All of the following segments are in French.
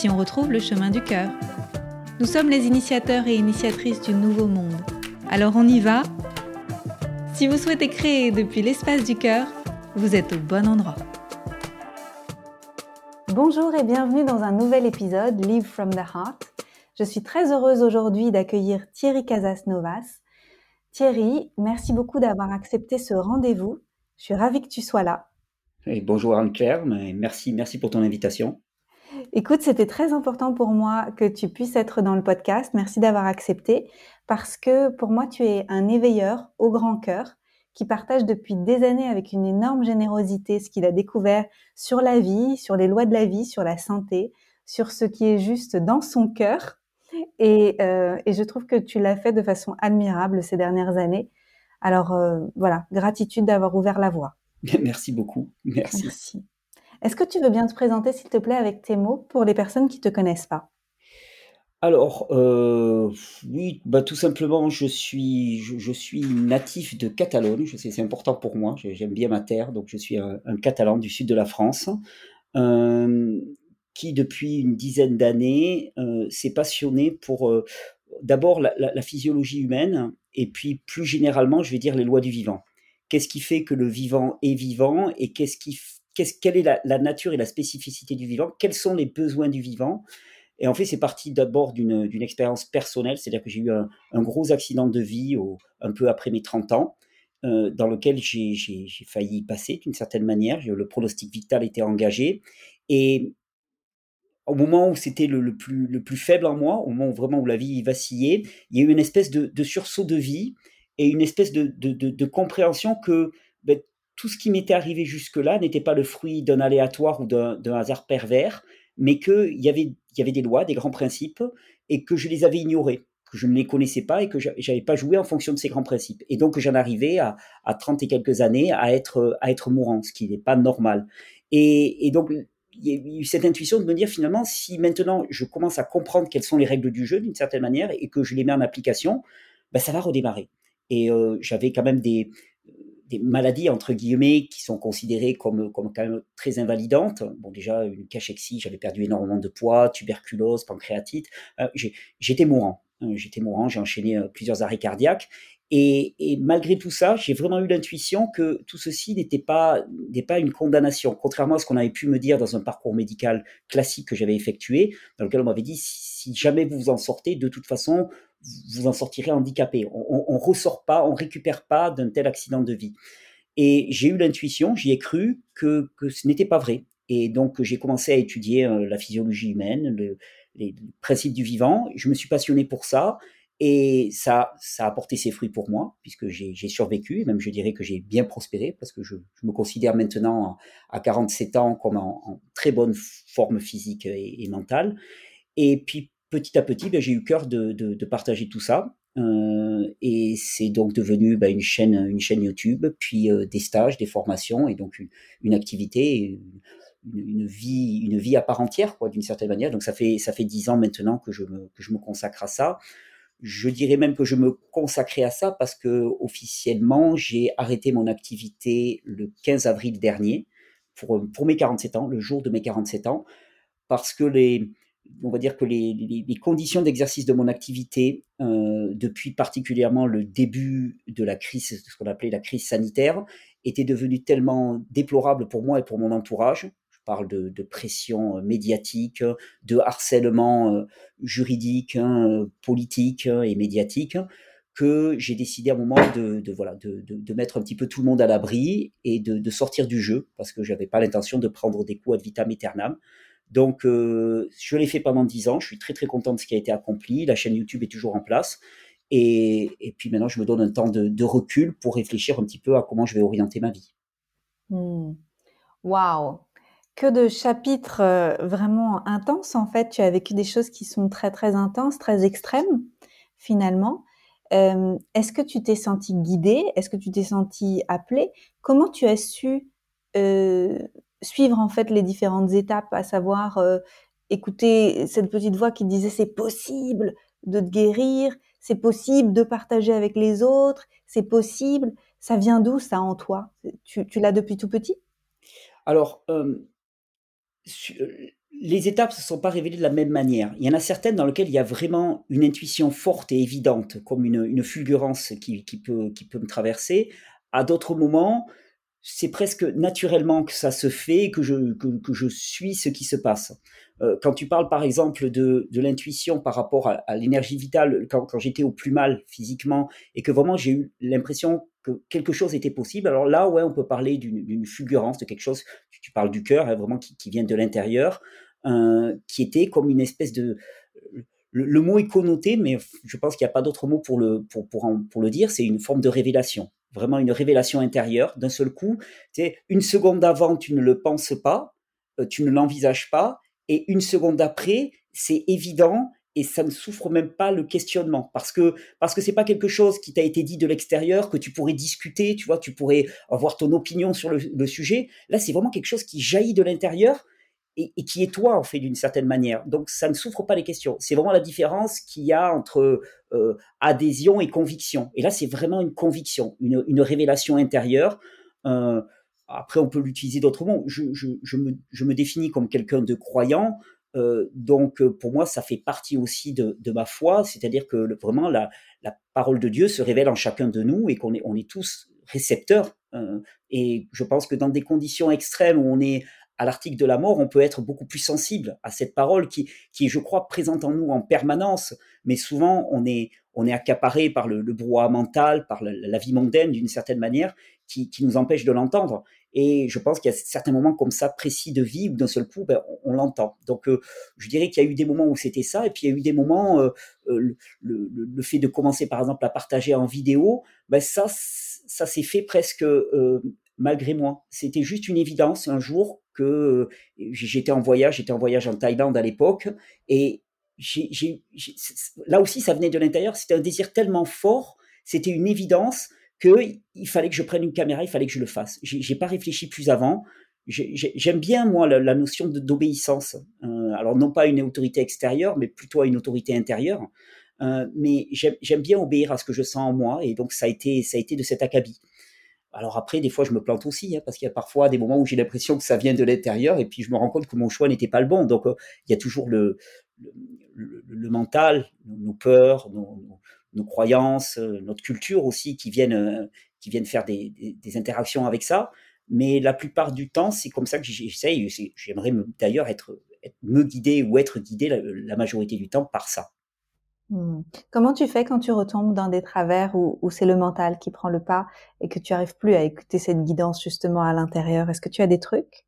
si on retrouve le chemin du cœur. Nous sommes les initiateurs et initiatrices du nouveau monde. Alors on y va Si vous souhaitez créer depuis l'espace du cœur, vous êtes au bon endroit. Bonjour et bienvenue dans un nouvel épisode Live from the Heart. Je suis très heureuse aujourd'hui d'accueillir Thierry Casas-Novas. Thierry, merci beaucoup d'avoir accepté ce rendez-vous. Je suis ravie que tu sois là. Et bonjour Anne-Claire, merci, merci pour ton invitation. Écoute, c'était très important pour moi que tu puisses être dans le podcast. Merci d'avoir accepté parce que pour moi, tu es un éveilleur au grand cœur qui partage depuis des années avec une énorme générosité ce qu'il a découvert sur la vie, sur les lois de la vie, sur la santé, sur ce qui est juste dans son cœur. Et, euh, je trouve que tu l'as fait de façon admirable ces dernières années. Alors euh, voilà, gratitude d'avoir ouvert la voie. Merci beaucoup. Merci. Merci. Est-ce que tu veux bien te présenter, s'il te plaît, avec tes mots pour les personnes qui ne te connaissent pas? Alors, euh, oui, bah, tout simplement, je suis, natif de Catalogne. Je sais, c'est important pour moi. J'aime bien ma terre, donc je suis un, Catalan du sud de la France, euh, qui depuis une dizaine d'années euh, s'est passionné pour d'abord la, la, physiologie humaine et puis plus généralement, je vais dire les lois du vivant. Qu'est-ce qui fait que le vivant est vivant et qu'est-ce qui quelle est la, nature et la spécificité du vivant, quels sont les besoins du vivant? Et en fait, c'est parti d'abord d'une expérience personnelle, c'est-à-dire que j'ai eu un, gros accident de vie un peu après mes 30 ans, euh, dans lequel j'ai failli passer d'une certaine manière. Le pronostic vital était engagé. Et au moment où c'était le, plus, le plus faible en moi, au moment où vraiment où la vie vacillait, il y a eu une espèce de, sursaut de vie et une espèce de, compréhension que ben, tout ce qui m'était arrivé jusque-là n'était pas le fruit d'un aléatoire ou d'un hasard pervers, mais qu'il y avait, y avait des lois, des grands principes, et que je les avais ignorés, que je ne les connaissais pas et que je n'avais pas joué en fonction de ces grands principes. Et donc j'en arrivais à, à 30 et quelques années à être, à être mourant, ce qui n'est pas normal. Et, donc il y a eu cette intuition de me dire finalement, si maintenant je commence à comprendre quelles sont les règles du jeu d'une certaine manière et que je les mets en application, ben ça va redémarrer. Et euh, j'avais quand même des, des maladies entre guillemets qui sont considérées comme, comme quand même très invalidantes. Bon, déjà, une cachexie, j'avais perdu énormément de poids, tuberculose, pancréatite. Euh, j'étais mourant. Euh, j'étais mourant, j'ai enchaîné euh, plusieurs arrêts cardiaques. Et, malgré tout ça, j'ai vraiment eu l'intuition que tout ceci n'était pas, pas une condamnation, contrairement à ce qu'on avait pu me dire dans un parcours médical classique que j'avais effectué, dans lequel on m'avait dit si jamais vous vous en sortez, de toute façon, vous en sortirez handicapé. On, ne ressort pas, on récupère pas d'un tel accident de vie. Et j'ai eu l'intuition, j'y ai cru que, ce n'était pas vrai. Et donc j'ai commencé à étudier euh, la physiologie humaine, les principes du vivant. Je me suis passionné pour ça. Et ça, ça a porté ses fruits pour moi, puisque j'ai survécu, et même je dirais que j'ai bien prospéré, parce que je, me considère maintenant à 47 ans comme en, très bonne forme physique et, et mentale. Et puis petit à petit, ben, j'ai eu cœur de, de, partager tout ça. Euh, et c'est donc devenu ben, une, chaîne, une chaîne YouTube, puis euh, des stages, des formations, et donc une, activité, une, vie, une vie à part entière, quoi, d'une certaine manière. Donc ça fait ça fait dix ans maintenant que je me que je me consacre à ça. Je dirais même que je me consacrais à ça parce que officiellement j'ai arrêté mon activité le 15 avril dernier pour pour mes 47 ans, le jour de mes 47 ans, parce que les on va dire que les, conditions d'exercice de mon activité, euh, depuis particulièrement le début de la crise, ce qu'on appelait la crise sanitaire, étaient devenues tellement déplorables pour moi et pour mon entourage. Je parle de, pression euh, médiatique, de harcèlement euh, juridique, hein, politique hein, et médiatique, que j'ai décidé à un moment de, voilà, de, mettre un petit peu tout le monde à l'abri et de, sortir du jeu, parce que je n'avais pas l'intention de prendre des coups ad vitam aeternam. Donc, euh, je l'ai fait pendant 10 ans. Je suis très, très content de ce qui a été accompli. La chaîne YouTube est toujours en place. Et, puis maintenant, je me donne un temps de, recul pour réfléchir un petit peu à comment je vais orienter ma vie. Hmm. Waouh que de chapitres euh, vraiment intenses. En fait, tu as vécu des choses qui sont très très intenses, très extrêmes finalement. Euh, est-ce que tu t'es senti guidée? Est-ce que tu t'es senti appelée? Comment tu as su suivre en fait les différentes étapes, à savoir écouter cette petite voix qui disait c'est possible de te guérir, c'est possible de partager avec les autres, c'est possible. Ça vient d'où ça en toi? Tu, l'as depuis tout petit? Alors, euh, euh, les étapes ne se sont pas révélées de la même manière. Il y en a certaines dans lesquelles il y a vraiment une intuition forte et évidente, comme une, fulgurance qui, peut, qui peut me traverser. À d'autres moments, c'est presque naturellement que ça se fait, que je, que, je suis ce qui se passe. Euh, quand tu parles par exemple de, de l'intuition par rapport à, l'énergie vitale, quand, j'étais au plus mal physiquement et que vraiment j'ai eu l'impression que quelque chose était possible, alors là, ouais, on peut parler d'une fulgurance, de quelque chose, tu parles du cœur, hein, vraiment qui, vient de l'intérieur, euh, qui était comme une espèce de... Le, mot est connoté, mais je pense qu'il n'y a pas d'autre mot pour le, pour, pour le dire, c'est une forme de révélation vraiment une révélation intérieure d'un seul coup. Une seconde avant, tu ne le penses pas, euh, tu ne l'envisages pas, et une seconde après, c'est évident et ça ne souffre même pas le questionnement parce que parce que c'est pas quelque chose qui t'a été dit de l'extérieur que tu pourrais discuter, tu vois, tu pourrais avoir ton opinion sur le sujet. Là, c'est vraiment quelque chose qui jaillit de l'intérieur et, qui est toi en fait d'une certaine manière. Donc ça ne souffre pas les questions. C'est vraiment la différence qu'il y a entre euh, adhésion et conviction. Et là c'est vraiment une conviction, une, révélation intérieure. Euh, après on peut l'utiliser d'autrement. Je, je, me, définis comme quelqu'un de croyant. Euh, donc pour moi ça fait partie aussi de, ma foi, c'est-à-dire que vraiment la, parole de Dieu se révèle en chacun de nous et qu'on est, est tous récepteurs. Et je pense que dans des conditions extrêmes où on est à l'article de la mort, on peut être beaucoup plus sensible à cette parole qui, qui est, je crois, présente en nous en permanence, mais souvent on est, on est accaparé par le, le brouhaha mental, par la, vie mondaine d'une certaine manière, qui, qui nous empêche de l'entendre. Et je pense qu'il y a certains moments comme ça précis de vie où d'un seul coup, ben, on, l'entend. Donc, euh, je dirais qu'il y a eu des moments où c'était ça, et puis il y a eu des moments, euh, euh, le, le, fait de commencer par exemple à partager en vidéo, ben ça, ça s'est fait presque malgré moi. C'était juste une évidence un jour que euh, j'étais en voyage, j'étais en voyage en Thaïlande à l'époque, et là aussi ça venait de l'intérieur, c'était un désir tellement fort, c'était une évidence qu'il fallait que je prenne une caméra, il fallait que je le fasse. J'ai pas réfléchi plus avant. J'aime bien moi la, notion d'obéissance. Euh, alors non pas à une autorité extérieure, mais plutôt à une autorité intérieure. Euh, mais j'aime bien obéir à ce que je sens en moi, et donc ça a été ça a été de cet acabit. Alors après, des fois, je me plante aussi, hein, parce qu'il y a parfois des moments où j'ai l'impression que ça vient de l'intérieur, et puis je me rends compte que mon choix n'était pas le bon. Donc, euh, il y a toujours le, le, mental, nos peurs, nos, croyances, euh, notre culture aussi, qui viennent, euh, qui viennent faire des, interactions avec ça. Mais la plupart du temps, c'est comme ça que j'essaye. J'aimerais d'ailleurs être, me guider ou être guidé la majorité du temps par ça. Mmh. Comment tu fais quand tu retombes dans des travers où, c'est le mental qui prend le pas et que tu arrives plus à écouter cette guidance justement à l'intérieur? Est-ce que tu as des trucs?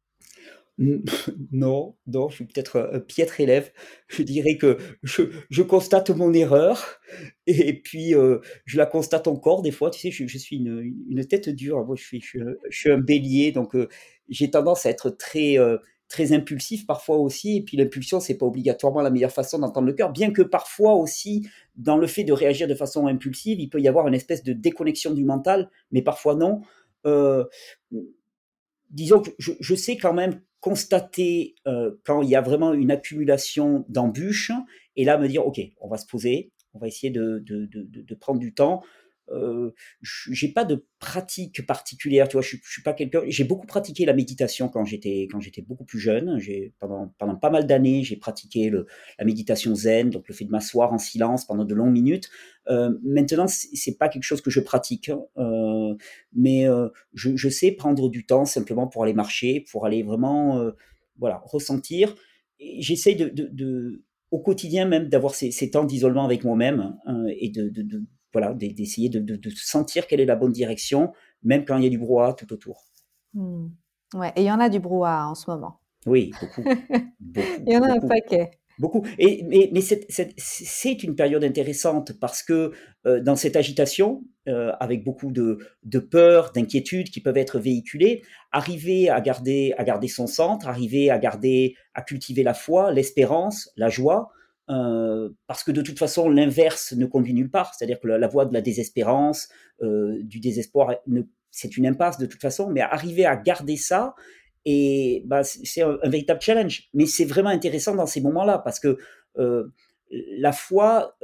Non, non, je suis peut-être un piètre élève. Je dirais que je, constate mon erreur et puis euh, je la constate encore des fois. Tu sais, je, suis une, tête dure. Moi, je suis, un bélier, donc euh, j'ai tendance à être très euh, très impulsif parfois aussi. Et puis l'impulsion, c'est pas obligatoirement la meilleure façon d'entendre le cœur, bien que parfois aussi, dans le fait de réagir de façon impulsive, il peut y avoir une espèce de déconnexion du mental, mais parfois non. Euh, disons que je, sais quand même constater euh, quand il y a vraiment une accumulation d'embûches, et là me dire, OK, on va se poser, on va essayer de, de, de, de prendre du temps euh, j'ai pas de pratique particulière, tu vois, je, suis pas quelqu'un. J'ai beaucoup pratiqué la méditation quand j'étais quand j'étais beaucoup plus jeune. J'ai pendant pendant pas mal d'années, j'ai pratiqué la méditation zen, donc le fait de m'asseoir en silence pendant de longues minutes. Euh, maintenant, c'est pas quelque chose que je pratique, hein. euh, mais euh, je, sais prendre du temps simplement pour aller marcher, pour aller vraiment, voilà, ressentir. J'essaye de, au quotidien même d'avoir ces, temps d'isolement avec moi-même hein, et de voilà, d'essayer de, sentir quelle est la bonne direction, même quand il y a du brouhaha tout autour. Hmm. Ouais, et il y en a du brouhaha en ce moment. Oui, beaucoup. il y en a un paquet. Beaucoup. Et, mais, mais c'est une période intéressante parce que euh, dans cette agitation, euh, avec beaucoup de, de peur, d'inquiétude qui peuvent être véhiculées, arriver à garder, à garder son centre, arriver à garder, à cultiver la foi, l'espérance, la joie, euh, parce que de toute façon, l'inverse ne conduit nulle part. C'est-à-dire que la, voie de la désespérance, euh, du désespoir, c'est une impasse de toute façon, mais arriver à garder ça, bah, c'est un, véritable challenge. Mais c'est vraiment intéressant dans ces moments-là parce que euh, la foi,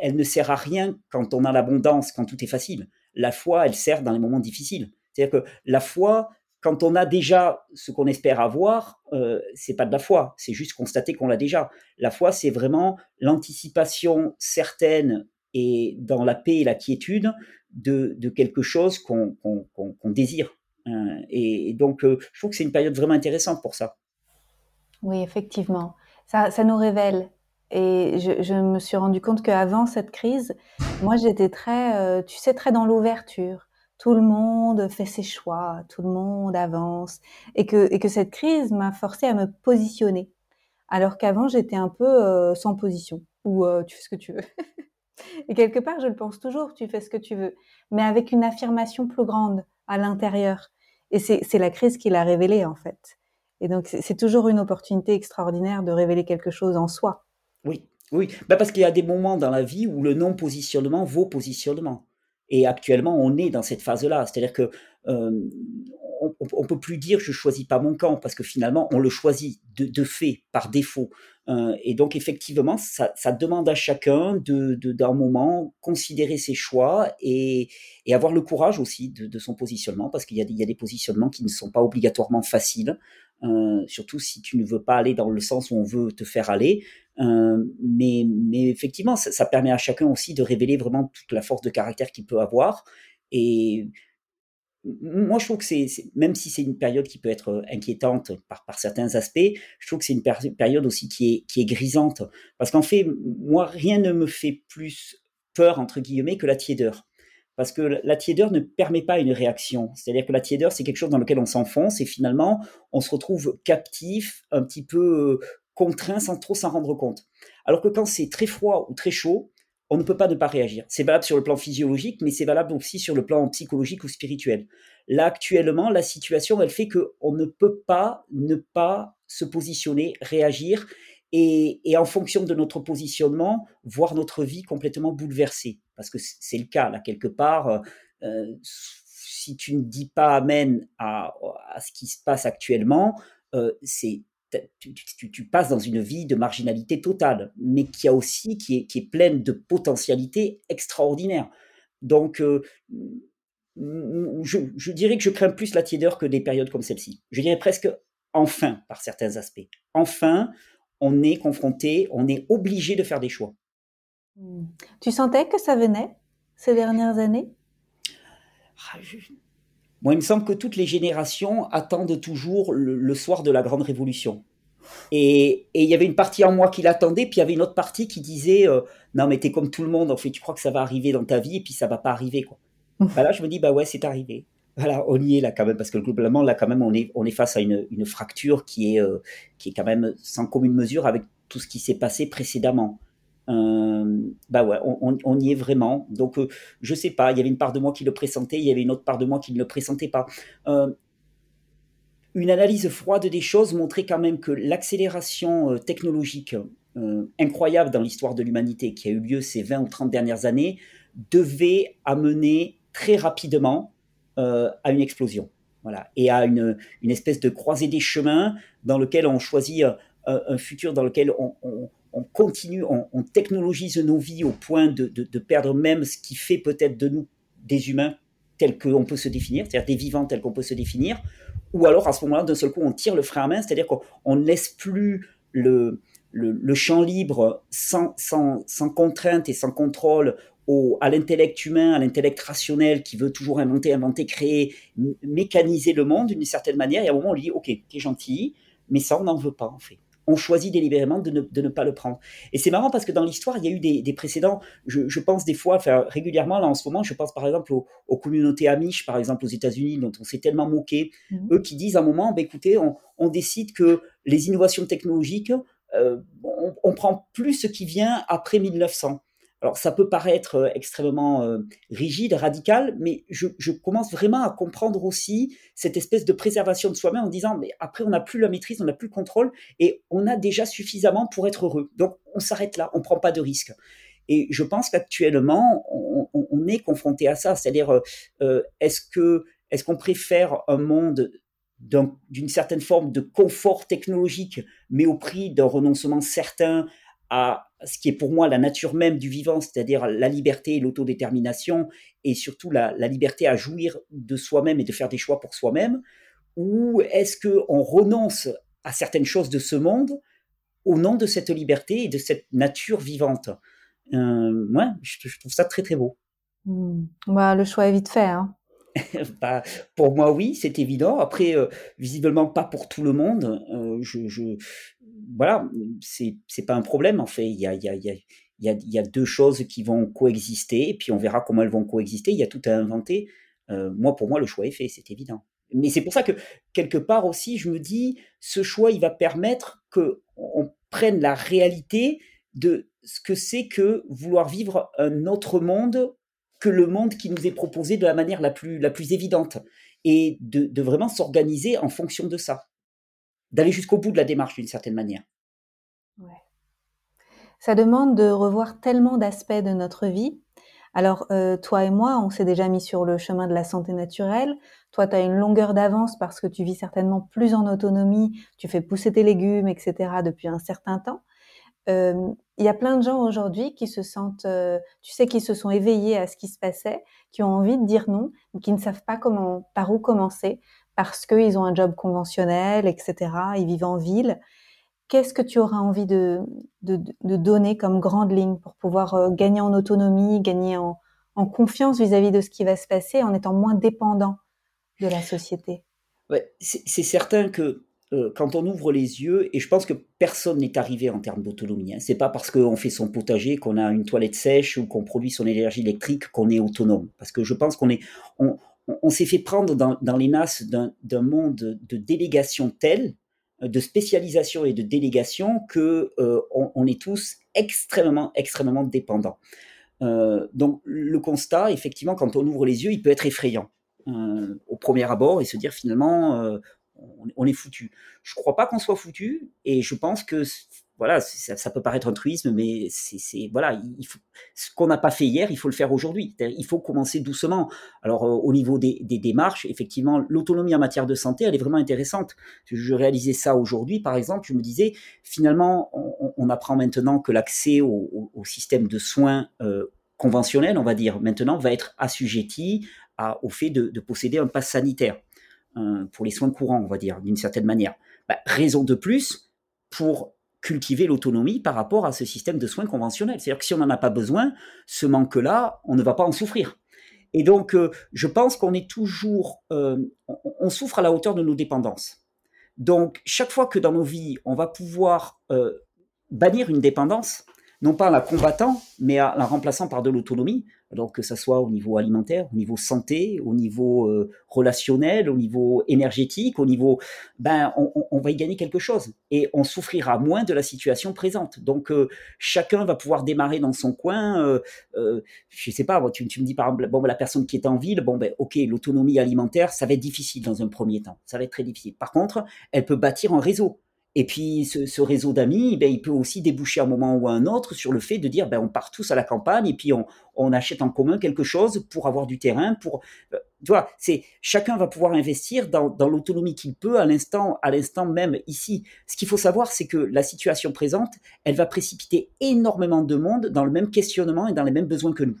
elle ne sert à rien quand on a l'abondance, quand tout est facile. La foi, elle sert dans les moments difficiles. C'est-à-dire que la foi, quand on a déjà ce qu'on espère avoir, euh, c'est pas de la foi, c'est juste constater qu'on l'a déjà. La foi, c'est vraiment l'anticipation certaine et dans la paix et la quiétude de, quelque chose qu'on désire. Euh, et, donc, euh, je trouve que c'est une période vraiment intéressante pour ça. Oui, effectivement. Ça, nous révèle. Et je, je, me suis rendu compte qu'avant cette crise, moi, j'étais très, euh, tu sais, très dans l'ouverture. Tout le monde fait ses choix, tout le monde avance. Et que, et que cette crise m'a forcé à me positionner. Alors qu'avant, j'étais un peu sans position. Ou tu fais ce que tu veux. et quelque part, je le pense toujours, tu fais ce que tu veux. Mais avec une affirmation plus grande à l'intérieur. Et c'est la crise qui l'a révélé, en fait. Et donc, c'est toujours une opportunité extraordinaire de révéler quelque chose en soi. Oui, oui. Bah parce qu'il y a des moments dans la vie où le non-positionnement vaut positionnement. Et actuellement, on est dans cette phase-là. C'est-à-dire que euh, on, ne peut plus dire je choisis pas mon camp parce que finalement on le choisit de, fait par défaut. Euh, et donc effectivement, ça, demande à chacun de d'un moment considérer ses choix et, avoir le courage aussi de, son positionnement parce qu'il y, y, a des positionnements qui ne sont pas obligatoirement faciles. Euh, surtout si tu ne veux pas aller dans le sens où on veut te faire aller. Euh, mais, effectivement, ça, permet à chacun aussi de révéler vraiment toute la force de caractère qu'il peut avoir. Et moi, je trouve que c'est, même si c'est une période qui peut être euh, inquiétante par, par certains aspects, je trouve que c'est une période aussi qui est, qui est grisante. Parce qu'en fait, moi, rien ne me fait plus peur, entre guillemets, que la tiédeur. Parce que la tiédeur ne permet pas une réaction. C'est-à-dire que la tiédeur, c'est quelque chose dans lequel on s'enfonce et finalement, on se retrouve captif, un petit peu euh, contraint sans trop s'en rendre compte. Alors que quand c'est très froid ou très chaud, on ne peut pas ne pas réagir. C'est valable sur le plan physiologique, mais c'est valable aussi sur le plan psychologique ou spirituel. Là, actuellement, la situation, elle fait qu'on ne peut pas ne pas se positionner, réagir, et, en fonction de notre positionnement, voir notre vie complètement bouleversée. Parce que c'est le cas, là, quelque part. Euh, si tu ne dis pas Amen à, ce qui se passe actuellement, euh, c'est tu, passes dans une vie de marginalité totale, mais qui a aussi qui est, qui est pleine de potentialités extraordinaires. Donc, euh, je, dirais que je crains plus la tiédeur que des périodes comme celle-ci. Je dirais presque enfin par certains aspects. Enfin, on est confronté, on est obligé de faire des choix. Hmm. Tu sentais que ça venait ces dernières années? Ah, moi, il me semble que toutes les générations attendent toujours le, soir de la grande révolution. Et, il y avait une partie en moi qui l'attendait, puis il y avait une autre partie qui disait euh, Non, mais t'es comme tout le monde, en fait, tu crois que ça va arriver dans ta vie, et puis ça va pas arriver. Quoi. bah là, je me dis Bah ouais, c'est arrivé. Voilà, on y est là quand même, parce que globalement, là, quand même, on est, on est face à une, une fracture qui est, euh, qui est quand même sans commune mesure avec tout ce qui s'est passé précédemment. Euh, bah ouais, on, y est vraiment. Donc, euh, je sais pas, il y avait une part de moi qui le pressentait, il y avait une autre part de moi qui ne le pressentait pas. Euh, une analyse froide des choses montrait quand même que l'accélération technologique incroyable dans l'histoire de l'humanité qui a eu lieu ces 20 ou 30 dernières années devait amener très rapidement à une explosion. Voilà, et à une, une, espèce de croisée des chemins dans lequel on choisit un, futur dans lequel on continue, on, technologise nos vies au point de, perdre même ce qui fait peut-être de nous des humains tels qu'on peut se définir, c'est-à-dire des vivants tels qu'on peut se définir, ou alors à ce moment-là, d'un seul coup, on tire le frein à main, c'est-à-dire qu'on ne laisse plus le, champ libre sans, sans, sans, contrainte et sans contrôle au, à l'intellect humain, à l'intellect rationnel qui veut toujours inventer, inventer, créer, mécaniser le monde d'une certaine manière, et à un moment on lui dit, ok, t'es gentil, mais ça on n'en veut pas en fait on choisit délibérément de ne, pas le prendre. Et c'est marrant parce que dans l'histoire, il y a eu des, précédents. Je, pense des fois, enfin, régulièrement, là en ce moment, je pense par exemple aux, communautés amish, par exemple aux États-Unis, dont on s'est tellement moqué. Mhm. Eux qui disent à un moment, bah, écoutez, on, décide que les innovations technologiques on, on, prend plus ce qui vient après 1900. Alors ça peut paraître extrêmement rigide, radical, mais je, commence vraiment à comprendre aussi cette espèce de préservation de soi-même en disant, mais après on n'a plus la maîtrise, on n'a plus le contrôle, et on a déjà suffisamment pour être heureux. Donc on s'arrête là, on prend pas de risques. Et je pense qu'actuellement, on, est confronté à ça. C'est-à-dire, euh, euh, est-ce que est-ce qu'on préfère un monde d'une certaine forme de confort technologique, mais au prix d'un renoncement certain à ce qui est pour moi la nature même du vivant, c'est-à-dire la liberté et l'autodétermination, et surtout la, la, liberté à jouir de soi-même et de faire des choix pour soi-même, ou est-ce qu'on renonce à certaines choses de ce monde au nom de cette liberté et de cette nature vivante? Euh, ouais, je, trouve ça très très beau. Hmm. Bah, le choix est vite fait. Hein. bah, pour moi, oui, c'est évident. Après, euh, visiblement pas pour tout le monde. Euh, je, je, voilà, c'est pas un problème en fait. Il y a, y a, y a deux choses qui vont coexister, et puis on verra comment elles vont coexister. Il y a tout à inventer. Euh, moi, pour moi, le choix est fait, c'est évident. Mais c'est pour ça que quelque part aussi, je me dis, ce choix, il va permettre que on prenne la réalité de ce que c'est que vouloir vivre un autre monde que le monde qui nous est proposé de la manière la plus, la plus évidente et de, vraiment s'organiser en fonction de ça, d'aller jusqu'au bout de la démarche d'une certaine manière. Ça demande de revoir tellement d'aspects de notre vie. Alors, euh, toi et moi, on s'est déjà mis sur le chemin de la santé naturelle. Toi, tu as une longueur d'avance parce que tu vis certainement plus en autonomie, tu fais pousser tes légumes, etc. depuis un certain temps. Euh, il y a plein de gens aujourd'hui qui se sentent, euh, tu sais, qui se sont éveillés à ce qui se passait, qui ont envie de dire non, mais qui ne savent pas comment, par où commencer, parce qu'ils ont un job conventionnel, etc. Ils vivent en ville. Qu'est-ce que tu auras envie de, de, donner comme grande ligne pour pouvoir euh, gagner en autonomie, gagner en, confiance vis-à-vis de ce qui va se passer, en étant moins dépendant de la société? C'est certain que euh, quand on ouvre les yeux, et je pense que personne n'est arrivé en termes d'autonomie. Hein. C'est pas parce qu'on fait son potager, qu'on a une toilette sèche ou qu'on produit son énergie électrique qu'on est autonome. Parce que je pense qu'on est, on s'est fait prendre dans, les nasses d'un monde de délégation tel, de spécialisation et de délégation que euh, on, on, est tous extrêmement, extrêmement dépendants. Euh, donc le constat, effectivement, quand on ouvre les yeux, il peut être effrayant. Euh, au premier abord et se dire finalement euh, on, est foutu. Je crois pas qu'on soit foutu, et je pense que voilà, ça, peut paraître un truisme, mais c'est voilà, ce qu'on n'a pas fait hier, il faut le faire aujourd'hui. Il faut commencer doucement. Alors euh, au niveau des, démarches, effectivement, l'autonomie en matière de santé, elle est vraiment intéressante. Je réalisais ça aujourd'hui, par exemple, je me disais finalement, on, apprend maintenant que l'accès au, système de soins euh, conventionnel, on va dire, maintenant va être assujetti au fait de, de posséder un pass sanitaire. Euh, pour les soins courants, on va dire, d'une certaine manière. Bah, raison de plus pour cultiver l'autonomie par rapport à ce système de soins conventionnel. C'est-à-dire que si on n'en a pas besoin, ce manque-là, on ne va pas en souffrir. Et donc, euh, je pense qu'on est toujours, euh, on, souffre à la hauteur de nos dépendances. Donc, chaque fois que dans nos vies, on va pouvoir bannir une dépendance, non pas en la combattant, mais en la remplaçant par de l'autonomie, donc que ça soit au niveau alimentaire, au niveau santé, au niveau euh, relationnel, au niveau énergétique, au niveau, ben, on, va y gagner quelque chose et on souffrira moins de la situation présente. Donc euh, chacun va pouvoir démarrer dans son coin. Euh, je sais pas, tu, tu, me dis par exemple, bon, la personne qui est en ville, bon ben, ok, l'autonomie alimentaire, ça va être difficile dans un premier temps, ça va être très difficile. Par contre, elle peut bâtir un réseau. Et puis ce, réseau d'amis, ben, il peut aussi déboucher à un moment ou à un autre sur le fait de dire ben, on part tous à la campagne et puis on, achète en commun quelque chose pour avoir du terrain. Pour, euh, tu vois, c'est chacun va pouvoir investir dans, dans l'autonomie qu'il peut à l'instant, à l'instant même ici. Ce qu'il faut savoir, c'est que la situation présente, elle va précipiter énormément de monde dans le même questionnement et dans les mêmes besoins que nous.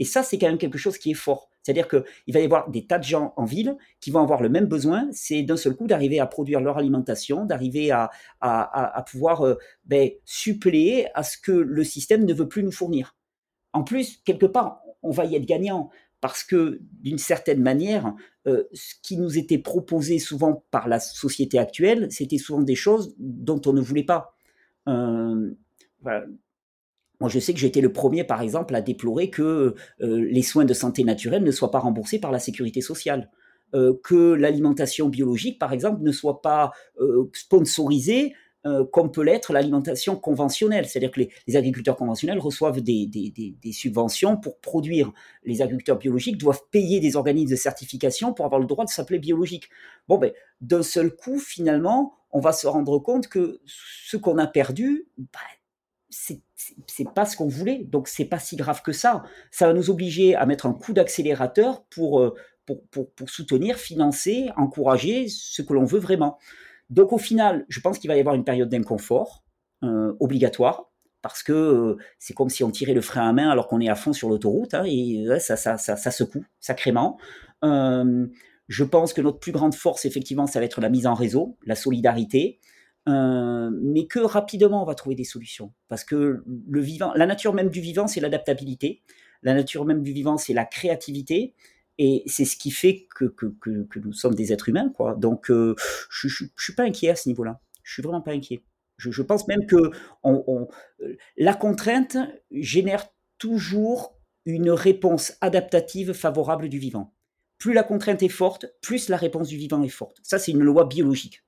Et ça, c'est quand même quelque chose qui est fort. C'est-à-dire qu'il va y avoir des tas de gens en ville qui vont avoir le même besoin, c'est d'un seul coup d'arriver à produire leur alimentation, d'arriver à, pouvoir euh, ben, suppléer à ce que le système ne veut plus nous fournir. En plus, quelque part, on va y être gagnant parce que d'une certaine manière, euh, ce qui nous était proposé souvent par la société actuelle, c'était souvent des choses dont on ne voulait pas. Euh, voilà. Moi, je sais que j'ai été le premier, par exemple, à déplorer que euh, les soins de santé naturelle ne soient pas remboursés par la sécurité sociale. Euh, que l'alimentation biologique, par exemple, ne soit pas euh, sponsorisée comme peut l'être l'alimentation conventionnelle. C'est-à-dire que les, agriculteurs conventionnels reçoivent des, subventions pour produire. Les agriculteurs biologiques doivent payer des organismes de certification pour avoir le droit de s'appeler biologique. Bon, ben, d'un seul coup, finalement, on va se rendre compte que ce qu'on a perdu, ben, c'est pas ce qu'on voulait. Donc, c'est pas si grave que ça. Ça va nous obliger à mettre un coup d'accélérateur pour, euh, pour, pour soutenir, financer, encourager ce que l'on veut vraiment. Donc au final, je pense qu'il va y avoir une période d'inconfort euh, obligatoire parce que euh, c'est comme si on tirait le frein à main alors qu'on est à fond sur l'autoroute hein, et ça, ça, ça, ça, secoue sacrément. Je pense que notre plus grande force, effectivement, ça va être la mise en réseau, la solidarité, mais que rapidement on va trouver des solutions parce que le vivant, la nature même du vivant, c'est l'adaptabilité. La nature même du vivant, c'est la créativité. Et c'est ce qui fait que, nous sommes des êtres humains, quoi. Donc, euh, je, je, suis pas inquiet à ce niveau-là. Je suis vraiment pas inquiet. Je, pense même que on, la contrainte génère toujours une réponse adaptative favorable du vivant. Plus la contrainte est forte, plus la réponse du vivant est forte. Ça, c'est une loi biologique.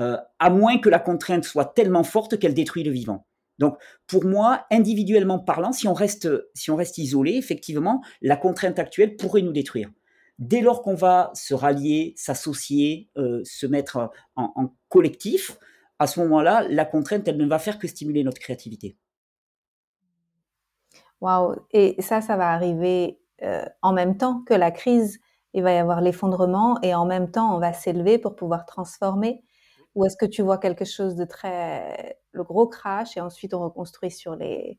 Euh, à moins que la contrainte soit tellement forte qu'elle détruit le vivant. Donc, pour moi, individuellement parlant, si on reste, si on reste isolé, effectivement, la contrainte actuelle pourrait nous détruire. Dès lors qu'on va se rallier, s'associer, euh, se mettre en, collectif, à ce moment-là, la contrainte, elle ne va faire que stimuler notre créativité. Waouh Et ça, ça va arriver euh, en même temps que la crise. Il va y avoir l'effondrement et en même temps, on va s'élever pour pouvoir transformer. Ou est-ce que tu vois quelque chose de très le gros crash et ensuite on reconstruit sur les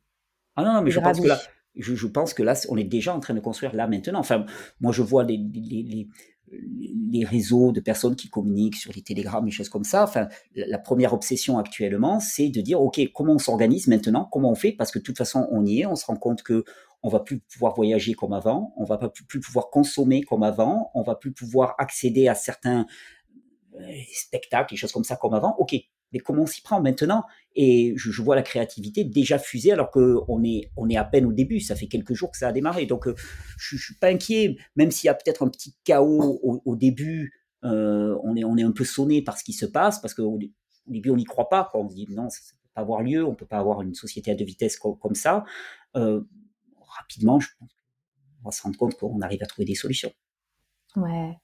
Ah non, non mais je pense que là je, pense que là on est déjà en train de construire là maintenant. Enfin moi je vois les, les, les, réseaux de personnes qui communiquent sur les télégrammes, des choses comme ça. Enfin, la, première obsession actuellement, c'est de dire, OK, comment on s'organise maintenant? Comment on fait? Parce que de toute façon, on y est, on se rend compte que on va plus pouvoir voyager comme avant, on va pas plus pouvoir consommer comme avant, on va plus pouvoir accéder à certains spectacles, des choses comme ça comme avant. Ok, mais comment on s'y prend maintenant? Et je, vois la créativité déjà fusée alors qu'on est, on est à peine au début. Ça fait quelques jours que ça a démarré. Donc, euh, je, ne suis pas inquiet, même s'il y a peut-être un petit chaos au, début. Euh, on, est, on est un peu sonné par ce qui se passe parce qu'au au début, on n'y croit pas. On se dit non, ça ne peut pas avoir lieu, on ne peut pas avoir une société à deux vitesses comme, ça. Euh, rapidement, je pense qu'on va se rendre compte qu'on arrive à trouver des solutions. Ouais,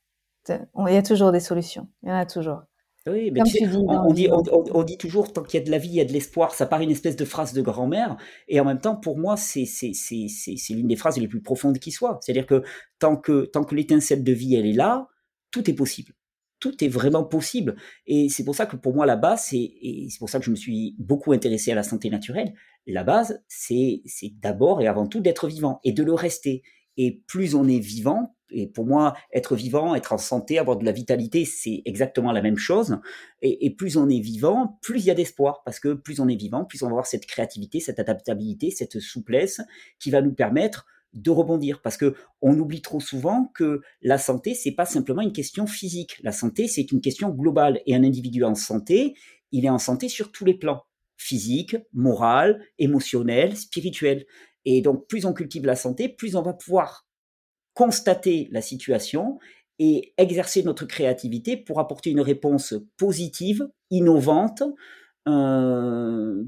il y a toujours des solutions. Il y en a toujours. Oui, mais tu dis, on, dit, on, dit toujours tant qu'il y a de la vie, il y a de l'espoir. Ça paraît une espèce de phrase de grand-mère, et en même temps, pour moi, c'est l'une des phrases les plus profondes qui soit. C'est-à-dire que tant que tant que l'étincelle de vie elle est là, tout est possible. Tout est vraiment possible. Et c'est pour ça que pour moi la base, et c'est pour ça que je me suis beaucoup intéressé à la santé naturelle. La base, c'est d'abord et avant tout d'être vivant et de le rester. Et plus on est vivant, et pour moi, être vivant, être en santé, avoir de la vitalité, c'est exactement la même chose. Et, plus on est vivant, plus il y a d'espoir, parce que plus on est vivant, plus on va avoir cette créativité, cette adaptabilité, cette souplesse qui va nous permettre de rebondir. Parce que on oublie trop souvent que la santé c'est pas simplement une question physique. La santé c'est une question globale. Et un individu en santé il est en santé sur tous les plans. Physique moral émotionnel spirituel. Et donc, plus on cultive la santé, plus on va pouvoir constater la situation et exercer notre créativité pour apporter une réponse positive, innovante euh,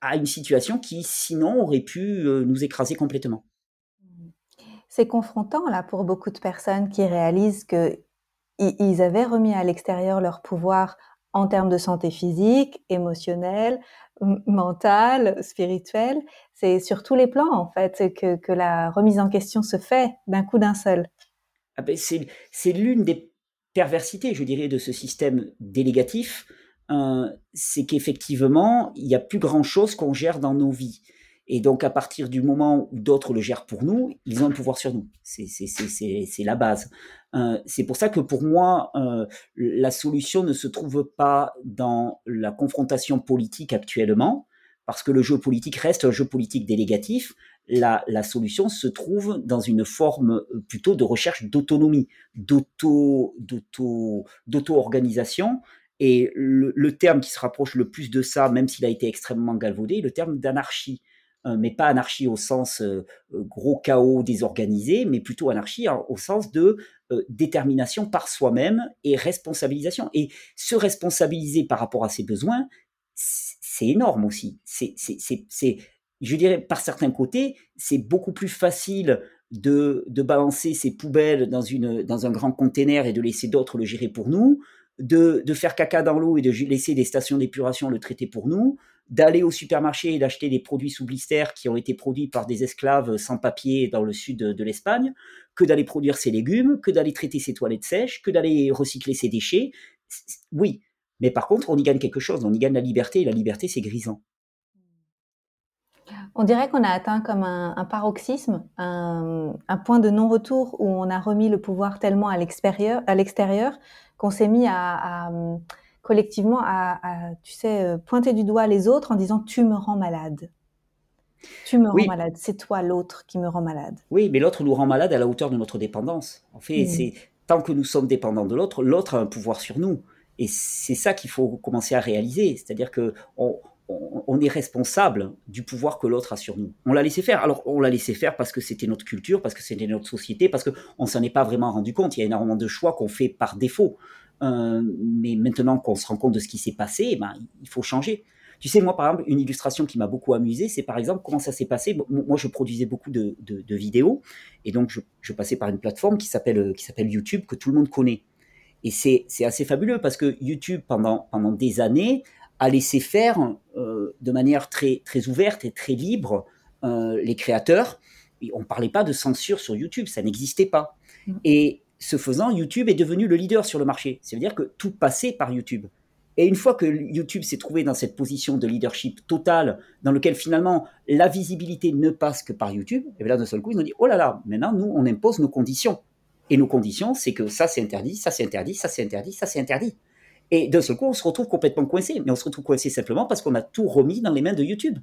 à une situation qui, sinon, aurait pu euh, nous écraser complètement. C'est confrontant là pour beaucoup de personnes qui réalisent que ils avaient remis à l'extérieur leur pouvoir en termes de santé physique, émotionnelle, mentale, spirituelle. C'est sur tous les plans, en fait, que, que la remise en question se fait d'un coup d'un seul. Ah ben c'est l'une des perversités, je dirais, de ce système délégatif. Euh, c'est qu'effectivement, il n'y a plus grand-chose qu'on gère dans nos vies. Et donc, à partir du moment où d'autres le gèrent pour nous, ils ont le pouvoir sur nous. C'est la base. Euh, c'est pour ça que pour moi, euh, la solution ne se trouve pas dans la confrontation politique actuellement, parce que le jeu politique reste un jeu politique délégatif. La, la solution se trouve dans une forme euh, plutôt de recherche d'autonomie, d'auto, d'auto, d'auto-organisation. Et le, le, terme qui se rapproche le plus de ça, même s'il a été extrêmement galvaudé, est le terme d'anarchie. Euh, mais pas anarchie au sens euh, euh, gros chaos désorganisé, mais plutôt anarchie au sens de détermination par soi-même et responsabilisation. Et se responsabiliser par rapport à ses besoins, c'est énorme aussi. C'est, c'est, je dirais, par certains côtés, c'est beaucoup plus facile de, de balancer ses poubelles dans, une, dans un grand container et de laisser d'autres le gérer pour nous, de, de faire caca dans l'eau et de laisser des stations d'épuration le traiter pour nous, d'aller au supermarché et d'acheter des produits sous blister qui ont été produits par des esclaves sans papier dans le sud de, l'Espagne, que d'aller produire ses légumes, que d'aller traiter ses toilettes sèches, que d'aller recycler ses déchets. Oui, mais par contre, on y gagne quelque chose, on y gagne la liberté, et la liberté, c'est grisant. On dirait qu'on a atteint comme un, paroxysme, un, point de non-retour où on a remis le pouvoir tellement à l'extérieur qu'on s'est mis à collectivement à, tu sais, euh, pointer du doigt les autres en disant tu me rends malade. Tu me rends malade, c'est toi l'autre qui me rend malade. Oui, mais l'autre nous rend malade à la hauteur de notre dépendance. En fait, mm. c'est tant que nous sommes dépendants de l'autre, l'autre a un pouvoir sur nous. Et c'est ça qu'il faut commencer à réaliser. C'est-à-dire que on, est responsable du pouvoir que l'autre a sur nous. On l'a laissé faire. Alors, on l'a laissé faire parce que c'était notre culture, parce que c'était notre société, parce qu'on s'en est pas vraiment rendu compte. Il y a énormément de choix qu'on fait par défaut. Euh, mais maintenant qu'on se rend compte de ce qui s'est passé, eh ben, il faut changer. Tu sais, moi, par exemple, une illustration qui m'a beaucoup amusé, c'est par exemple comment ça s'est passé. Moi, je produisais beaucoup de, vidéos, et donc je, passais par une plateforme qui s'appelle qui s'appelle YouTube que tout le monde connaît. Et c'est assez fabuleux parce que YouTube, pendant, pendant des années, a laissé faire euh, de manière très, très ouverte et très libre euh, les créateurs. Et on ne parlait pas de censure sur YouTube, ça n'existait pas. Mmh. Et ce faisant, YouTube est devenu le leader sur le marché. Ça veut dire que tout passait par YouTube. Et une fois que YouTube s'est trouvé dans cette position de leadership total, dans lequel finalement la visibilité ne passe que par YouTube, et bien là d'un seul coup ils ont dit oh là là, maintenant nous on impose nos conditions. Et nos conditions, c'est que ça c'est interdit, ça c'est interdit, ça c'est interdit, ça c'est interdit. Et d'un seul coup on se retrouve complètement coincé. Mais on se retrouve coincé simplement parce qu'on a tout remis dans les mains de YouTube.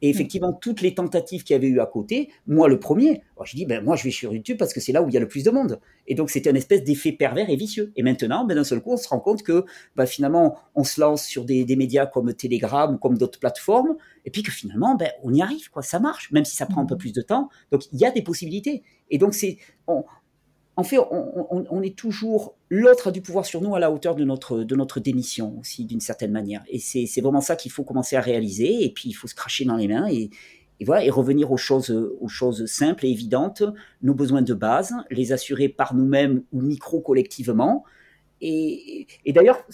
Et effectivement, toutes les tentatives qu'il y avait eu à côté, moi le premier, je dis, ben, moi je vais sur YouTube parce que c'est là où il y a le plus de monde. Et donc c'était un espèce d'effet pervers et vicieux. Et maintenant, ben, d'un seul coup, on se rend compte que ben, finalement, on se lance sur des, médias comme Telegram ou comme d'autres plateformes, et puis que finalement, ben, on y arrive, quoi, ça marche, même si ça prend un peu mm. plus de temps. Donc il y a des possibilités. Et donc c'est, en fait, on, est toujours l'autre a du pouvoir sur nous à la hauteur de notre de notre démission aussi d'une certaine manière. Et c'est vraiment ça qu'il faut commencer à réaliser. Et puis il faut se cracher dans les mains et, voilà et revenir aux choses aux choses simples et évidentes, nos besoins de base, les assurer par nous-mêmes ou micro collectivement. Et, d'ailleurs,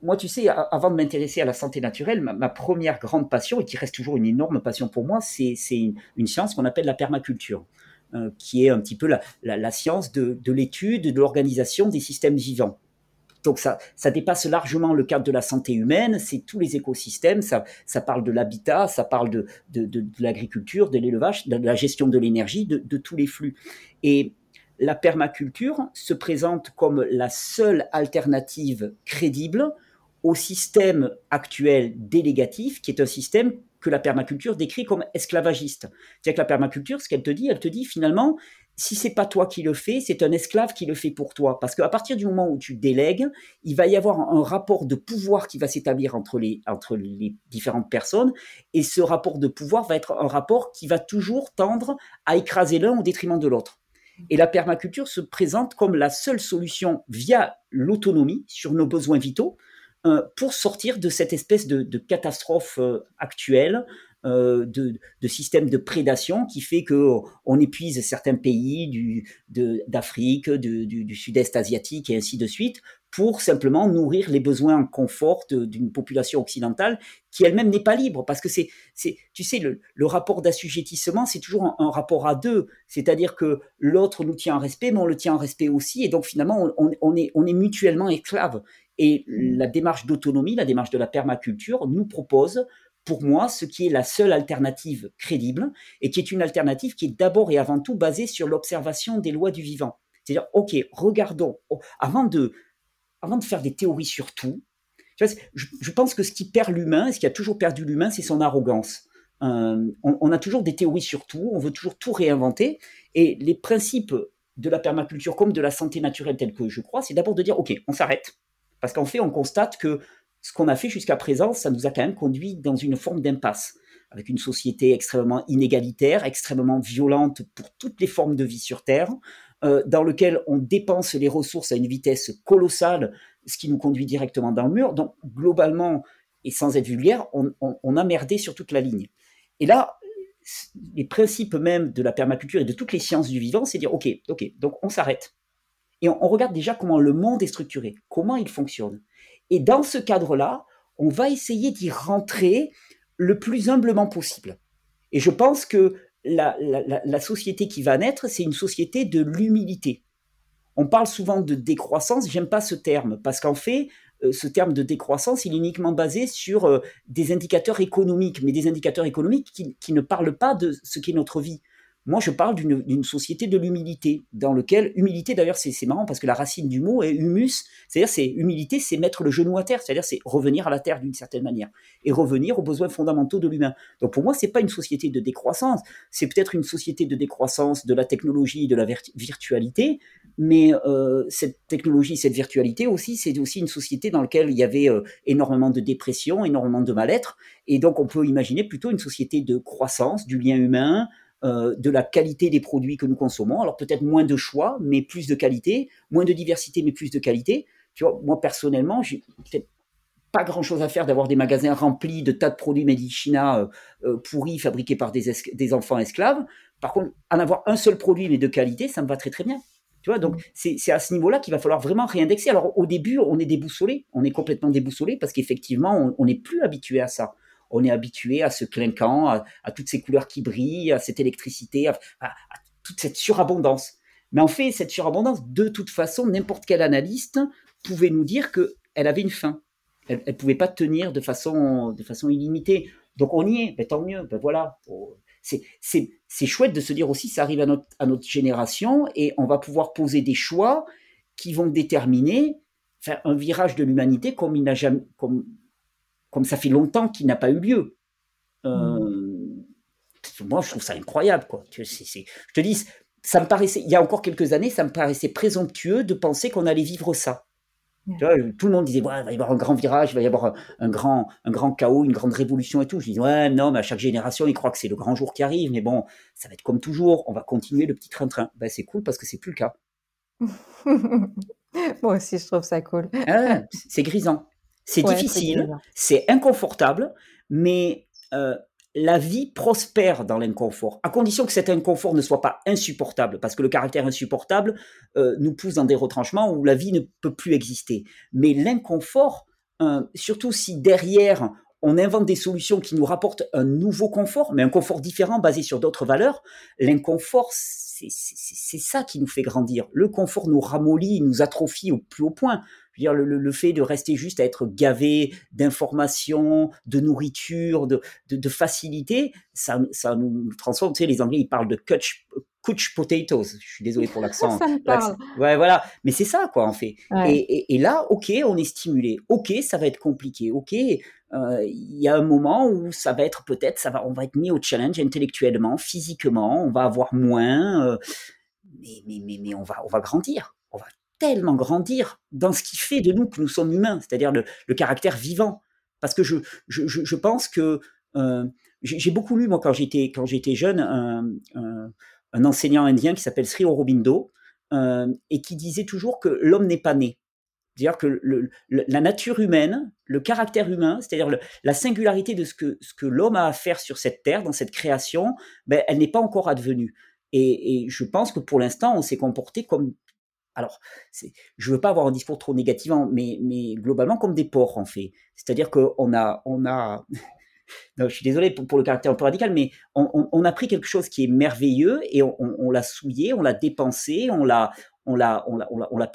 moi, tu sais, avant de m'intéresser à la santé naturelle, ma, première grande passion, et qui reste toujours une énorme passion pour moi, c'est une, une, science qu'on appelle la permaculture. Euh, qui est un petit peu la, science de, l'étude, de l'organisation des systèmes vivants. Donc ça, dépasse largement le cadre de la santé humaine, c'est tous les écosystèmes, ça, parle de l'habitat, ça parle de, de, l'agriculture, de l'élevage, de la gestion de l'énergie, de, tous les flux. Et la permaculture se présente comme la seule alternative crédible au système actuel délégatif, qui est un système que la permaculture décrit comme esclavagiste. C'est-à-dire que la permaculture, ce qu'elle te dit, elle te dit finalement, si c'est pas toi qui le fais, c'est un esclave qui le fait pour toi. Parce qu'à partir du moment où tu délègues, il va y avoir un rapport de pouvoir qui va s'établir entre les, différentes personnes. Et ce rapport de pouvoir va être un rapport qui va toujours tendre à écraser l'un au détriment de l'autre. Et la permaculture se présente comme la seule solution via l'autonomie sur nos besoins vitaux, pour sortir de cette espèce de, catastrophe euh, actuelle euh, de, système de prédation qui fait que on épuise certains pays d'Afrique, du, sud-est asiatique et ainsi de suite pour simplement nourrir les besoins en confort d'une population occidentale qui elle-même n'est pas libre. Parce que c'est tu sais le, rapport d'assujettissement c'est toujours un, rapport à deux. C'est-à-dire que l'autre nous tient en respect mais on le tient en respect aussi. Et donc finalement on est mutuellement esclaves et la démarche d'autonomie, la démarche de la permaculture nous propose, pour moi, ce qui est la seule alternative crédible et qui est une alternative qui est d'abord et avant tout basée sur l'observation des lois du vivant. C'est-à-dire, OK, regardons, oh, avant de, avant de faire des théories sur tout, je, pense que ce qui perd l'humain, ce qui a toujours perdu l'humain, c'est son arrogance. Euh, on, on, a toujours des théories sur tout, on veut toujours tout réinventer, et les principes de la permaculture comme de la santé naturelle telle que je crois, c'est d'abord de dire, OK, on s'arrête, parce qu'en fait, on constate que ce qu'on a fait jusqu'à présent, ça nous a quand même conduit dans une forme d'impasse, avec une société extrêmement inégalitaire, extrêmement violente pour toutes les formes de vie sur Terre, euh, dans lequel on dépense les ressources à une vitesse colossale, ce qui nous conduit directement dans le mur. Donc, globalement, et sans être vulgaire, on, a merdé sur toute la ligne. Et là, les principes même de la permaculture et de toutes les sciences du vivant, c'est dire, OK, OK, donc on s'arrête. Et on, regarde déjà comment le monde est structuré, comment il fonctionne. Et dans ce cadre-là, on va essayer d'y rentrer le plus humblement possible. Et je pense que la, société qui va naître, c'est une société de l'humilité. On parle souvent de décroissance, j'aime pas ce terme, parce qu'en fait, euh, ce terme de décroissance, il est uniquement basé sur euh, des indicateurs économiques, mais des indicateurs économiques qui, ne parlent pas de ce qu'est notre vie. Moi, je parle d'une société de l'humilité, dans lequel, humilité d'ailleurs, c'est marrant parce que la racine du mot est humus, c'est-à-dire c'est humilité, c'est mettre le genou à terre, c'est-à-dire c'est revenir à la terre d'une certaine manière et revenir aux besoins fondamentaux de l'humain. Donc pour moi, c'est pas une société de décroissance, c'est peut-être une société de décroissance de la technologie, de la virtualité, mais euh, cette technologie, cette virtualité aussi, c'est aussi une société dans laquelle il y avait euh, énormément de dépression, énormément de mal-être, et donc on peut imaginer plutôt une société de croissance, du lien humain, euh, de la qualité des produits que nous consommons. Alors peut-être moins de choix, mais plus de qualité, moins de diversité, mais plus de qualité. Tu vois, moi personnellement, j'ai peut-être pas grand-chose à faire d'avoir des magasins remplis de tas de produits made in China pourris, fabriqués par des, des enfants esclaves. Par contre, en avoir un seul produit mais de qualité, ça me va très très bien. Tu vois, donc c'est à ce niveau-là qu'il va falloir vraiment réindexer. Alors au début, on est déboussolé, on est complètement déboussolé parce qu'effectivement, on n'est plus habitué à ça. On est habitué à ce clinquant, à, toutes ces couleurs qui brillent, à cette électricité, à, toute cette surabondance. Mais en fait, cette surabondance, de toute façon, n'importe quel analyste pouvait nous dire qu'elle avait une fin. Elle ne pouvait pas tenir de façon, de façon illimitée. Donc on y est, ben, tant mieux, ben voilà c'est chouette de se dire aussi, ça arrive à notre, génération et on va pouvoir poser des choix qui vont déterminer un virage de l'humanité comme il n'a jamais, comme, comme ça fait longtemps qu'il n'a pas eu lieu. Euh, mmh. Moi, je trouve ça incroyable, quoi. je te dis, ça me paraissait, il y a encore quelques années, ça me paraissait présomptueux de penser qu'on allait vivre ça tout le monde disait, ouais, il va y avoir un grand virage, il va y avoir un, grand, un grand chaos, une grande révolution et tout. Je dis, ouais, non, mais à chaque génération, ils croient que c'est le grand jour qui arrive, mais bon, ça va être comme toujours, on va continuer le petit train-train. Ben, c'est cool parce que c'est plus le cas. Moi aussi, je trouve ça cool. Ah, c'est grisant. C'est difficile, c'est inconfortable, mais euh, la vie prospère dans l'inconfort, à condition que cet inconfort ne soit pas insupportable, parce que le caractère insupportable euh, nous pousse dans des retranchements où la vie ne peut plus exister. Mais l'inconfort, euh, surtout si derrière on invente des solutions qui nous rapportent un nouveau confort, mais un confort différent basé sur d'autres valeurs, l'inconfort, c'est ça qui nous fait grandir. Le confort nous ramollit, nous atrophie au plus haut point dire, le, fait de rester juste à être gavé d'informations, de nourriture, de, de, facilité, ça, nous transforme. Tu sais, les Anglais, ils parlent de couch, couch potatoes. Je suis désolé pour l'accent. ça me parle. Ouais, voilà. Mais c'est ça, quoi, en fait. Et, et, là, OK, on est stimulé. OK, ça va être compliqué. OK, euh, il y a un moment où ça va être peut-être, ça va, on va être mis au challenge intellectuellement, physiquement, on va avoir moins, euh, mais, mais, mais, mais, on va, on va grandir. On va tellement grandir dans ce qui fait de nous que nous sommes humains, c'est-à-dire le, caractère vivant. Parce que je, je, je pense que euh, j'ai beaucoup lu, moi, quand j'étais, quand j'étais jeune, un, enseignant indien qui s'appelle Sri Aurobindo, euh, et qui disait toujours que l'homme n'est pas né. C'est-à-dire que la nature humaine, le caractère humain, c'est-à-dire la singularité de ce que, l'homme a à faire sur cette terre, dans cette création, ben, elle n'est pas encore advenue. Et, je pense que pour l'instant, on s'est comporté comme alors, je veux pas avoir un discours trop négatif, mais, mais globalement comme des porcs en fait. C'est-à-dire qu'on a, on a, je suis désolé pour, le caractère un peu radical, mais on, a pris quelque chose qui est merveilleux et on, l'a souillé, on l'a dépensé, on l'a, on l'a, on l'a, on l'a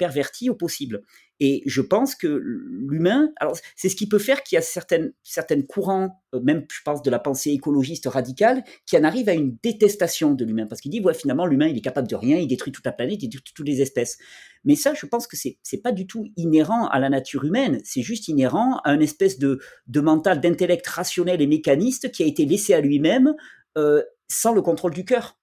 au possible. Et je pense que l'humain, alors c'est ce qui peut faire qu'il y a certaines, certaines courants, euh, même je pense de la pensée écologiste radicale, qui en arrivent à une détestation de l'humain, parce qu'il dit, ouais, finalement, l'humain, il est capable de rien, il détruit toute la planète, il détruit toutes les espèces. Mais ça, je pense que c'est, c'est pas du tout inhérent à la nature humaine, c'est juste inhérent à une espèce de, de mental, d'intellect rationnel et mécaniste qui a été laissé à lui-même euh, sans le contrôle du cœur.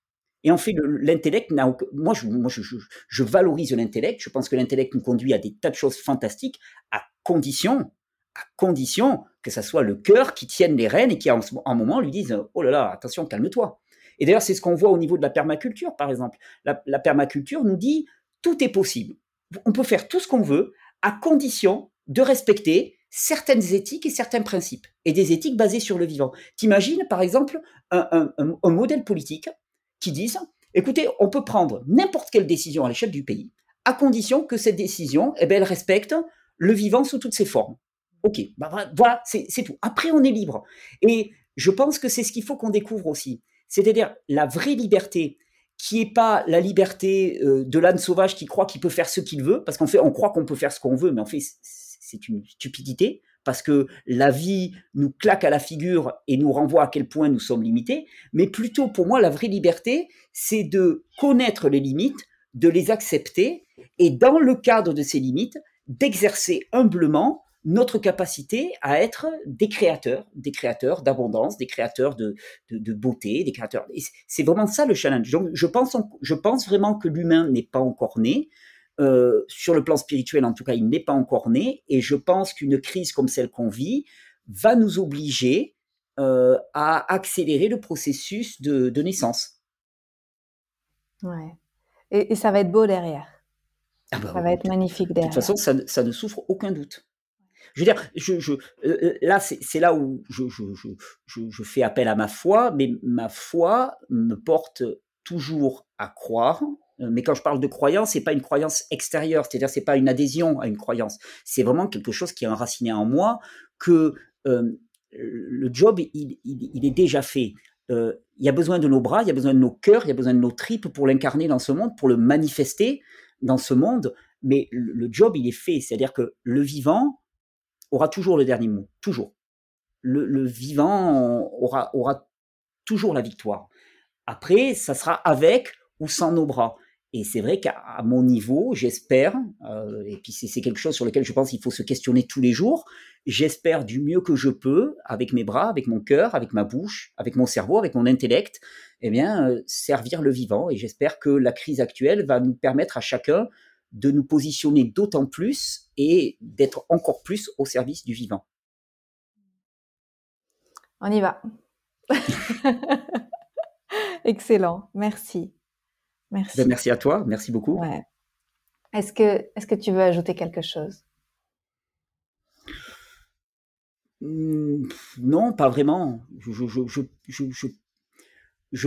Et en fait, l'intellect n'a moi, je, moi je, valorise l'intellect. Je pense que l'intellect nous conduit à des tas de choses fantastiques, à condition, à condition que ça soit le cœur qui tienne les rênes et qui, en un moment, lui dise Oh là là, attention, calme-toi. Et d'ailleurs, c'est ce qu'on voit au niveau de la permaculture, par exemple. La permaculture nous dit Tout est possible. On peut faire tout ce qu'on veut, à condition de respecter certaines éthiques et certains principes, et des éthiques basées sur le vivant. T'imagines, par exemple, un, modèle politique qui dise, écoutez, on peut prendre n'importe quelle décision à l'échelle du pays, à condition que cette décision, eh ben, elle respecte le vivant sous toutes ses formes. Ok, bah, voilà, c'est tout. Après, on est libre. Et je pense que c'est ce qu'il faut qu'on découvre aussi. C'est-à-dire la vraie liberté, qui est pas la liberté euh, de l'âne sauvage qui croit qu'il peut faire ce qu'il veut, parce qu'en fait, on croit qu'on peut faire ce qu'on veut, mais en fait, c'est une stupidité, parce que la vie nous claque à la figure et nous renvoie à quel point nous sommes limités, mais plutôt pour moi, la vraie liberté, c'est de connaître les limites, de les accepter, et dans le cadre de ces limites, d'exercer humblement notre capacité à être des créateurs, des créateurs d'abondance, des créateurs de, beauté, des créateurs. C'est vraiment ça le challenge. Donc, je pense vraiment que l'humain n'est pas encore né. Euh, sur le plan spirituel, en tout cas, il n'est pas encore né. Et je pense qu'une crise comme celle qu'on vit va nous obliger euh, à accélérer le processus de, de naissance. Ouais. Et, et, ça va être beau derrière. Ah bah ça va être magnifique derrière. De toute façon, ça, ça ne souffre aucun doute. Je veux dire, je, je, euh, là, c'est là où je, je, fais appel à ma foi, mais ma foi me porte toujours à croire. Euh, mais quand je parle de croyance, c'est pas une croyance extérieure, c'est-à-dire c'est pas une adhésion à une croyance. C'est vraiment quelque chose qui est enraciné en moi que le job, il, est déjà fait. il y a besoin de nos bras, il y a besoin de nos cœurs, il y a besoin de nos tripes pour l'incarner dans ce monde, pour le manifester dans ce monde. Mais le job, il est fait. C'est-à-dire que le vivant, aura toujours le dernier mot, toujours. Le, vivant aura, aura toujours la victoire. Après, ça sera avec ou sans nos bras. Et c'est vrai qu'à mon niveau, j'espère, euh, et puis c'est quelque chose sur lequel je pense qu'il faut se questionner tous les jours, j'espère du mieux que je peux, avec mes bras, avec mon cœur, avec ma bouche, avec mon cerveau, avec mon intellect, eh bien, euh, servir le vivant. Et j'espère que la crise actuelle va nous permettre à chacun de nous positionner d'autant plus et d'être encore plus au service du vivant. On y va. Excellent, merci. Merci. Ben, merci à toi, merci beaucoup. Est-ce que, est que tu veux ajouter quelque chose? Mmh, Non, pas vraiment. Je,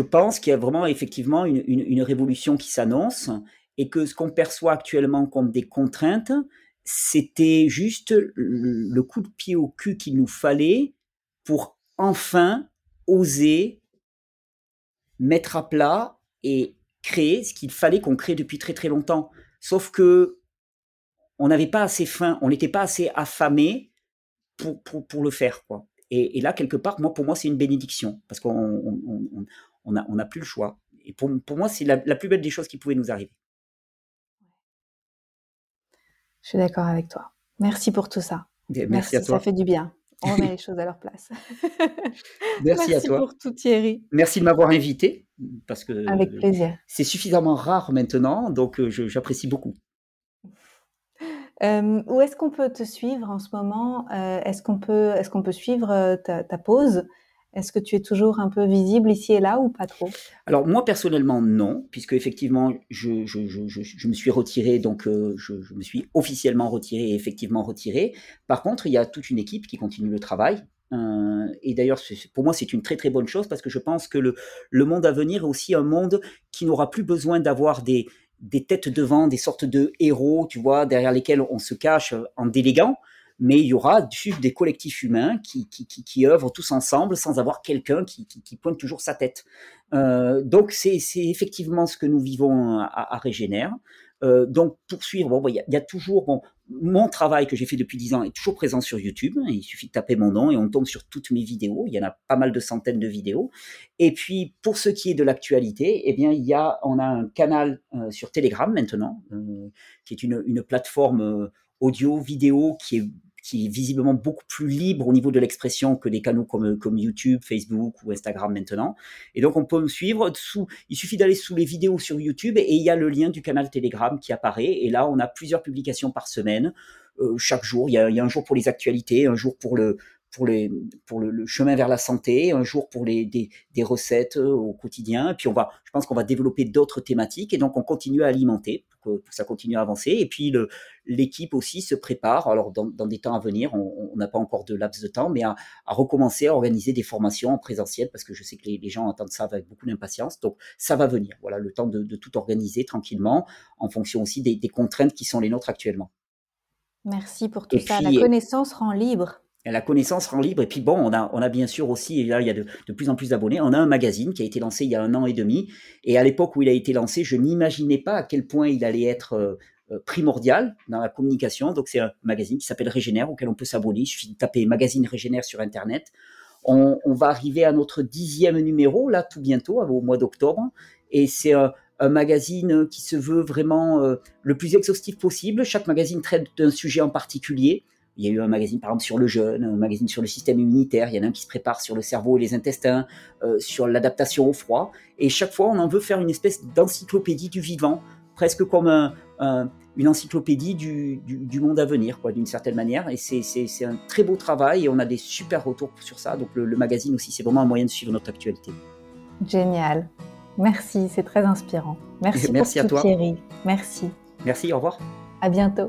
pense qu'il y a vraiment effectivement une révolution qui s'annonce et que ce qu'on perçoit actuellement comme des contraintes, c'était juste le coup de pied au cul qu'il nous fallait pour enfin oser mettre à plat et créer ce qu'il fallait qu'on crée depuis très très longtemps. Sauf que on n'avait pas assez faim, on n'était pas assez affamé pour, pour, le faire. Quoi. Et, là, quelque part, moi, pour moi, c'est une bénédiction, parce qu'on n'a on, on, plus le choix. Et pour, pour moi, c'est la, la plus belle des choses qui pouvaient nous arriver. Je suis d'accord avec toi. Merci pour tout ça. Merci, à toi. Ça fait du bien. On met les choses à leur place. Merci, à toi. pour tout, Thierry. Merci de m'avoir invité parce que avec plaisir. C'est suffisamment rare maintenant, donc euh, j'apprécie beaucoup. Euh, où est-ce qu'on peut te suivre en ce moment? Euh, Est-ce qu'on peut, est-ce qu'on peut suivre ta, ta pause? Est-ce que tu es toujours un peu visible ici et là ou pas trop? Alors moi personnellement non, puisque effectivement je, je, je, je me suis retiré, donc euh, je, me suis officiellement retiré et effectivement retiré. Par contre, il y a toute une équipe qui continue le travail. Euh, et d'ailleurs, pour moi, c'est une très très bonne chose parce que je pense que le, le monde à venir est aussi un monde qui n'aura plus besoin d'avoir des, des têtes devant, des sortes de héros, tu vois, derrière lesquels on se cache en déléguant mais il y aura des collectifs humains qui, qui, qui, œuvrent tous ensemble sans avoir quelqu'un qui, qui, pointe toujours sa tête. Euh, donc c'est effectivement ce que nous vivons à, à Régénère. Euh, donc poursuivre, bon, il y, a, toujours mon travail que j'ai fait depuis dix ans est toujours présent sur YouTube. Il suffit de taper mon nom et on tombe sur toutes mes vidéos. Il y en a pas mal de centaines de vidéos. Et puis pour ce qui est de l'actualité, eh bien il y a, on a un canal euh, sur Telegram maintenant, euh, qui est une, une plateforme euh, audio, vidéo qui est qui est visiblement beaucoup plus libre au niveau de l'expression que des canaux comme, YouTube, Facebook ou Instagram maintenant. Et donc on peut me suivre sous, il suffit d'aller sous les vidéos sur YouTube et il y a le lien du canal Telegram qui apparaît. Et là, on a plusieurs publications par semaine. Euh, chaque jour, il y, a, il y, a, un jour pour les actualités, un jour pour le pour, les, pour le, chemin vers la santé, un jour pour les, des, des recettes euh, au quotidien. Et puis on va, je pense qu'on va développer d'autres thématiques et donc on continue à alimenter pour que, ça continue à avancer. Et puis l'équipe aussi se prépare. Alors dans, dans des temps à venir, on n'a pas encore de laps de temps, mais à, à, recommencer à organiser des formations en présentiel parce que je sais que les, les gens attendent ça avec beaucoup d'impatience. Donc ça va venir. Voilà le temps de, de tout organiser tranquillement en fonction aussi des, des, contraintes qui sont les nôtres actuellement. Merci pour tout ça. la connaissance rend libre la connaissance rend libre. Et puis bon, on a, a bien sûr aussi, et là il y a de, plus en plus d'abonnés, on a un magazine qui a été lancé il y a un an et demi. Et à l'époque où il a été lancé, je n'imaginais pas à quel point il allait être euh, euh, primordial dans la communication. Donc c'est un magazine qui s'appelle Régénère, auquel on peut s'abonner. Il suffit de taper magazine Régénère sur Internet. On, va arriver à notre dixième numéro, là tout bientôt, au mois d'octobre. Et c'est un, un, magazine qui se veut vraiment euh, le plus exhaustif possible. Chaque magazine traite d'un sujet en particulier. Il y a eu un magazine, par exemple, sur le jeûne, un magazine sur le système immunitaire. Il y en a un qui se prépare sur le cerveau et les intestins, euh, sur l'adaptation au froid. Et chaque fois, on en veut faire une espèce d'encyclopédie du vivant, presque comme un, une encyclopédie du, du, monde à venir, quoi, d'une certaine manière. Et c'est un très beau travail et on a des super retours sur ça. Donc le, le magazine aussi, c'est vraiment un moyen de suivre notre actualité. Génial. Merci, c'est très inspirant. Merci, Merci pour à toi. Thierry. Merci. Merci, au revoir. À bientôt.